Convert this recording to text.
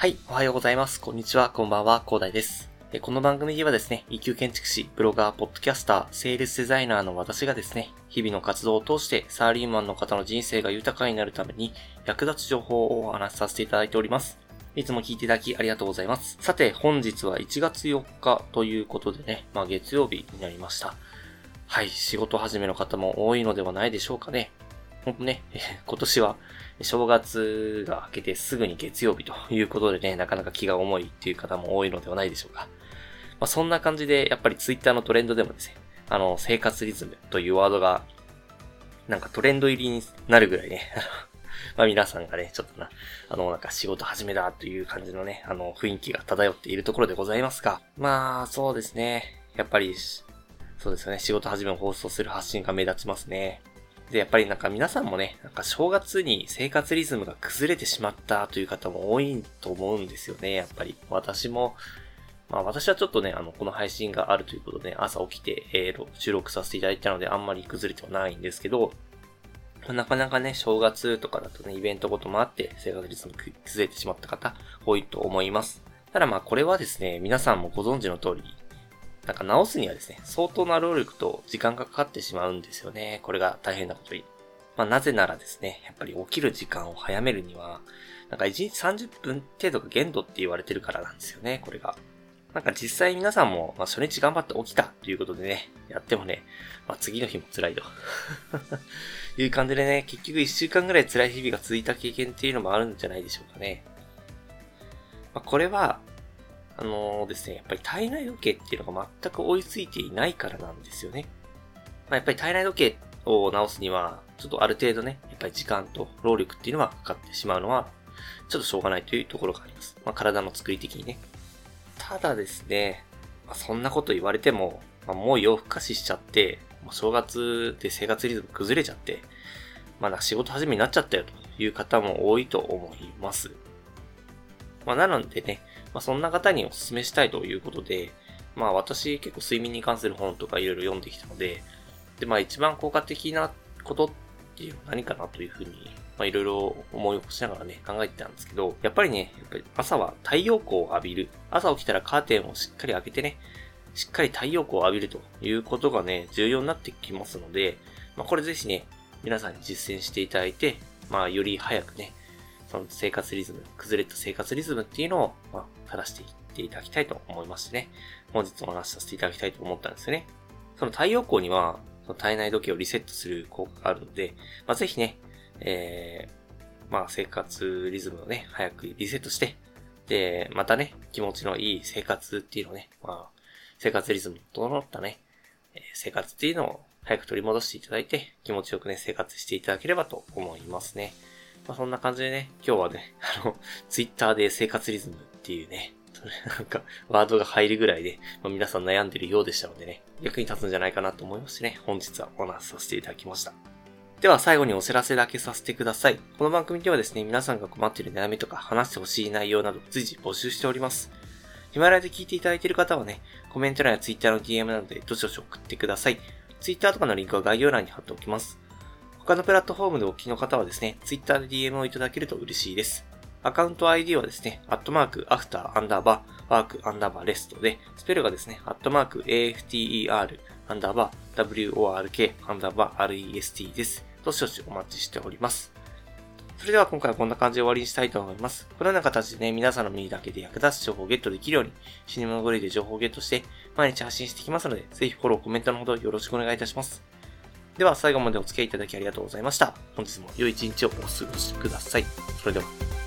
はい、おはようございます。こんにちは、こんばんは、広大です。この番組ではですね、一級建築士、ブロガー、ポッドキャスター、セールスデザイナーの私がですね、日々の活動を通してサラリーマンの方の人生が豊かになるために役立つ情報をお話しさせていただいております。いつも聞いていただきありがとうございます。さて、本日は1月4日ということでね、まあ月曜日になりました。はい、仕事始めの方も多いのではないでしょうかね。ほんとね、今年は正月が明けてすぐに月曜日ということでね、なかなか気が重いっていう方も多いのではないでしょうか。まあ、そんな感じで、やっぱりツイッターのトレンドでもですね、あの、生活リズムというワードが、なんかトレンド入りになるぐらいね、まあ皆さんがね、ちょっとな、あの、なんか仕事始めだという感じのね、あの、雰囲気が漂っているところでございますが、まあ、そうですね。やっぱり、そうですよね、仕事始めを放送する発信が目立ちますね。で、やっぱりなんか皆さんもね、なんか正月に生活リズムが崩れてしまったという方も多いと思うんですよね、やっぱり。私も、まあ私はちょっとね、あの、この配信があるということで、朝起きて、えー、収録させていただいたのであんまり崩れてはないんですけど、なかなかね、正月とかだとね、イベントごともあって生活リズム崩れてしまった方多いと思います。ただまあこれはですね、皆さんもご存知の通り、なんか直すにはですね、相当な労力と時間がかかってしまうんですよね。これが大変なことに。まあなぜならですね、やっぱり起きる時間を早めるには、なんか1日30分程度が限度って言われてるからなんですよね、これが。なんか実際皆さんも、まあ初日頑張って起きたということでね、やってもね、まあ次の日も辛いと いう感じでね、結局1週間ぐらい辛い日々が続いた経験っていうのもあるんじゃないでしょうかね。まあこれは、あの、ですね、やっぱり体内時計っていうのが全く追いついていないからなんですよね。まあ、やっぱり体内時計を直すには、ちょっとある程度ね、やっぱり時間と労力っていうのはかかってしまうのは、ちょっとしょうがないというところがあります。まあ、体の作り的にね。ただですね、まあ、そんなこと言われても、まあ、もう夜更かししちゃって、もう正月で生活リズム崩れちゃって、まだ仕事始めになっちゃったよという方も多いと思います。まあ、なのでね、まあ、そんな方にお勧めしたいということで、まあ私結構睡眠に関する本とかいろいろ読んできたので、で、まあ一番効果的なことっていうのは何かなというふうに、まあいろいろ思い起こしながらね、考えてたんですけど、やっぱりね、やっぱり朝は太陽光を浴びる。朝起きたらカーテンをしっかり開けてね、しっかり太陽光を浴びるということがね、重要になってきますので、まあこれぜひね、皆さんに実践していただいて、まあより早くね、その生活リズム、崩れた生活リズムっていうのを、まあ、正していっていただきたいと思いましてね、本日お話しさせていただきたいと思ったんですよね。その太陽光には、その体内時計をリセットする効果があるので、まあ、ぜひね、えー、まあ、生活リズムをね、早くリセットして、で、またね、気持ちのいい生活っていうのをね、まあ、生活リズムに整ったね、生活っていうのを早く取り戻していただいて、気持ちよくね、生活していただければと思いますね。まあ、そんな感じでね、今日はね、あの、ツイッターで生活リズムっていうね、なんか、ワードが入るぐらいで、まあ、皆さん悩んでるようでしたのでね、役に立つんじゃないかなと思いましてね、本日はお話しさせていただきました。では最後にお知らせだけさせてください。この番組ではですね、皆さんが困っている悩みとか話してほしい内容など随時募集しております。ヒマラヤで聞いていただいている方はね、コメント欄や Twitter の DM などでどしどし送ってください。Twitter とかのリンクは概要欄に貼っておきます。他のプラットフォームでお聞きの方はですね、Twitter で DM をいただけると嬉しいです。アカウント ID はですね、アットマーク、アフター、アンダーバー、ワーク、アンダーバー、レストで、スペルがですね、アットマーク、AFTER、アンダーバー、WORK、アンダーバー、REST です。どしどしお待ちしております。それでは今回はこんな感じで終わりにしたいと思います。このような形でね、皆さんの耳だけで役立つ情報をゲットできるように、シネマのグレイで情報をゲットして、毎日発信していきますので、ぜひフォロー、コメントのほどよろしくお願いいたします。では最後までお付き合いいただきありがとうございました。本日も良い一日をお過ごしください。それでは。